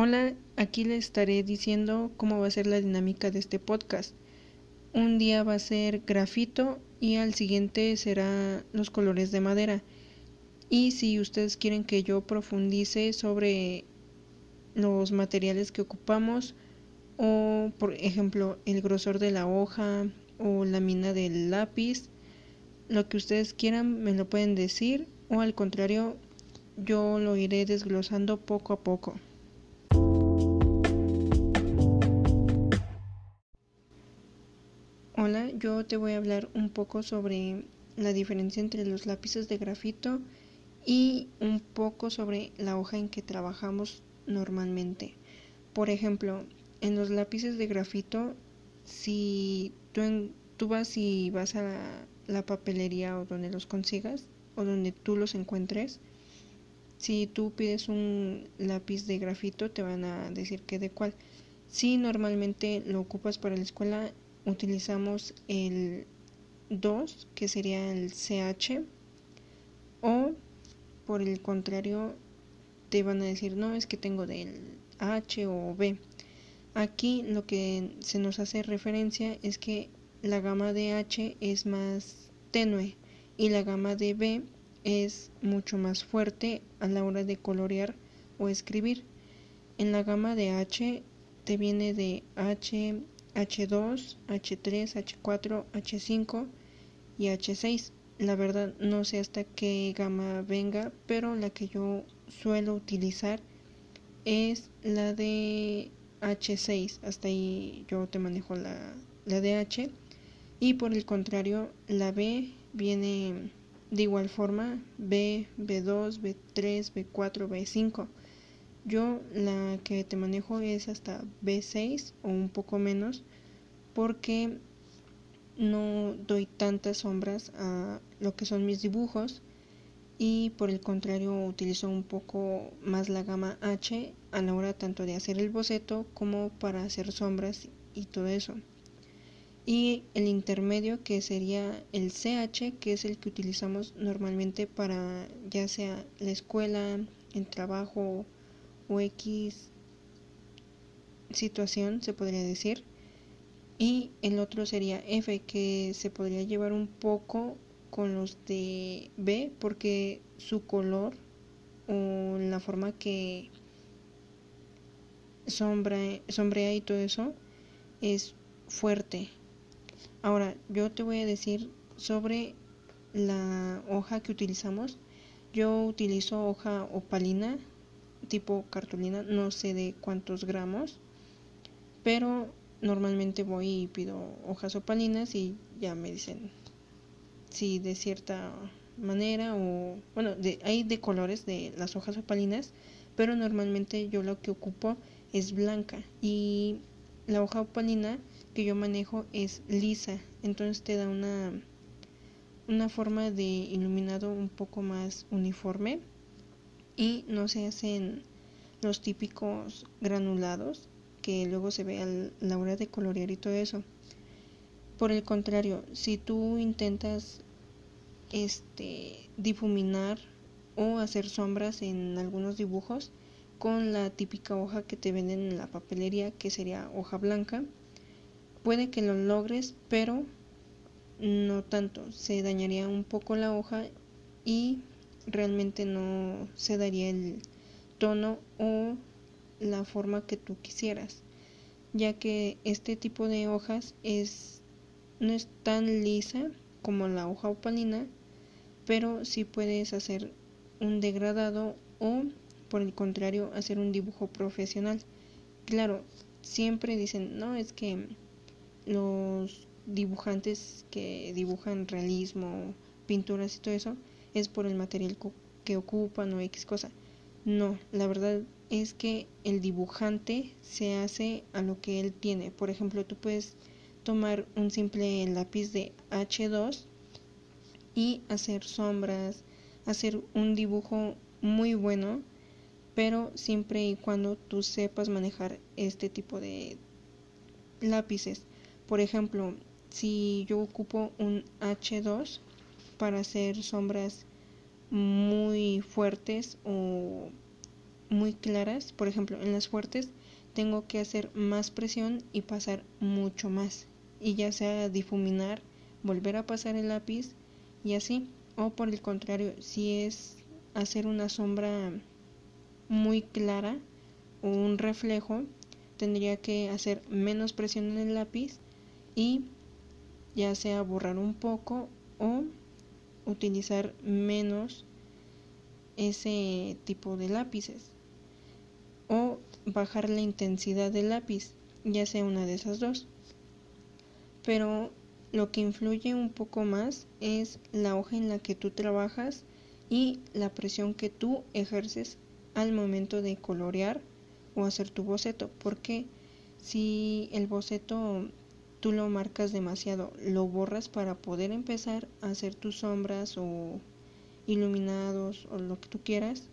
Hola, aquí les estaré diciendo cómo va a ser la dinámica de este podcast. Un día va a ser grafito y al siguiente será los colores de madera. Y si ustedes quieren que yo profundice sobre los materiales que ocupamos o por ejemplo el grosor de la hoja o la mina del lápiz, lo que ustedes quieran me lo pueden decir o al contrario yo lo iré desglosando poco a poco. Hola, yo te voy a hablar un poco sobre la diferencia entre los lápices de grafito y un poco sobre la hoja en que trabajamos normalmente. Por ejemplo, en los lápices de grafito, si tú, vas y vas a la, la papelería o donde los consigas o donde tú los encuentres, si tú pides un lápiz de grafito te van a decir que de cuál. Si normalmente lo ocupas para la escuela, utilizamos el 2, que sería el CH, o por el contrario, te van a decir, no, es que tengo del H o B. Aquí lo que se nos hace referencia es que la gama de H es más tenue y la gama de B es mucho más fuerte a la hora de colorear o escribir. En la gama de H te viene de H H2, H3, H4, H5 y H6. La verdad no sé hasta qué gama venga, pero la que yo suelo utilizar es la de H6. Hasta ahí yo te manejo la, de H. Y por el contrario, la B viene de igual forma B, B2, B3, B4, B5. Yo la que te manejo es hasta B6 o un poco menos porque no doy tantas sombras a lo que son mis dibujos y por el contrario utilizo un poco más la gama H a la hora tanto de hacer el boceto como para hacer sombras y todo eso. Y el intermedio que sería el CH que es el que utilizamos normalmente para ya sea la escuela, el trabajo o X situación, se podría decir. Y el otro sería F, que se podría llevar un poco con los de B, porque su color o la forma que sombra, sombrea y todo eso es fuerte. Ahora, yo te voy a decir sobre la hoja que utilizamos. Yo utilizo hoja opalina tipo cartulina, no sé de cuántos gramos, pero normalmente voy y pido hojas opalinas y ya me dicen si de cierta manera o bueno, de, hay de colores de las hojas opalinas, pero normalmente yo lo que ocupo es blanca y la hoja opalina que yo manejo es lisa, entonces te da una una forma de iluminado un poco más uniforme y no se hacen los típicos granulados que luego se ve a la hora de colorear y todo eso. Por el contrario, si tú intentas este difuminar o hacer sombras en algunos dibujos con la típica hoja que te venden en la papelería, que sería hoja blanca, puede que lo logres, pero no tanto, se dañaría un poco la hoja y realmente no se daría el tono o la forma que tú quisieras, ya que este tipo de hojas es no es tan lisa como la hoja opalina, pero sí puedes hacer un degradado o por el contrario hacer un dibujo profesional. Claro, siempre dicen, no, es que los dibujantes que dibujan realismo, pinturas y todo eso, es por el material que ocupan o X cosa. No, la verdad es que el dibujante se hace a lo que él tiene. Por ejemplo, tú puedes tomar un simple lápiz de H2 y hacer sombras, hacer un dibujo muy bueno, pero siempre y cuando tú sepas manejar este tipo de lápices. Por ejemplo, si yo ocupo un H2 para hacer sombras muy fuertes o muy claras, por ejemplo, en las fuertes tengo que hacer más presión y pasar mucho más. Y ya sea difuminar, volver a pasar el lápiz y así. O por el contrario, si es hacer una sombra muy clara o un reflejo, tendría que hacer menos presión en el lápiz y ya sea borrar un poco o utilizar menos ese tipo de lápices o bajar la intensidad del lápiz, ya sea una de esas dos. Pero lo que influye un poco más es la hoja en la que tú trabajas y la presión que tú ejerces al momento de colorear o hacer tu boceto, porque si el boceto tú lo marcas demasiado, lo borras para poder empezar a hacer tus sombras o iluminados o lo que tú quieras,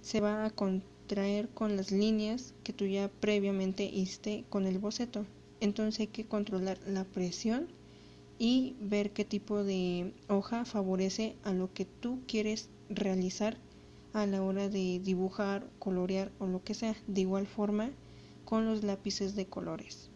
se va a contraer con las líneas que tú ya previamente hiciste con el boceto. Entonces hay que controlar la presión y ver qué tipo de hoja favorece a lo que tú quieres realizar a la hora de dibujar, colorear o lo que sea. De igual forma con los lápices de colores.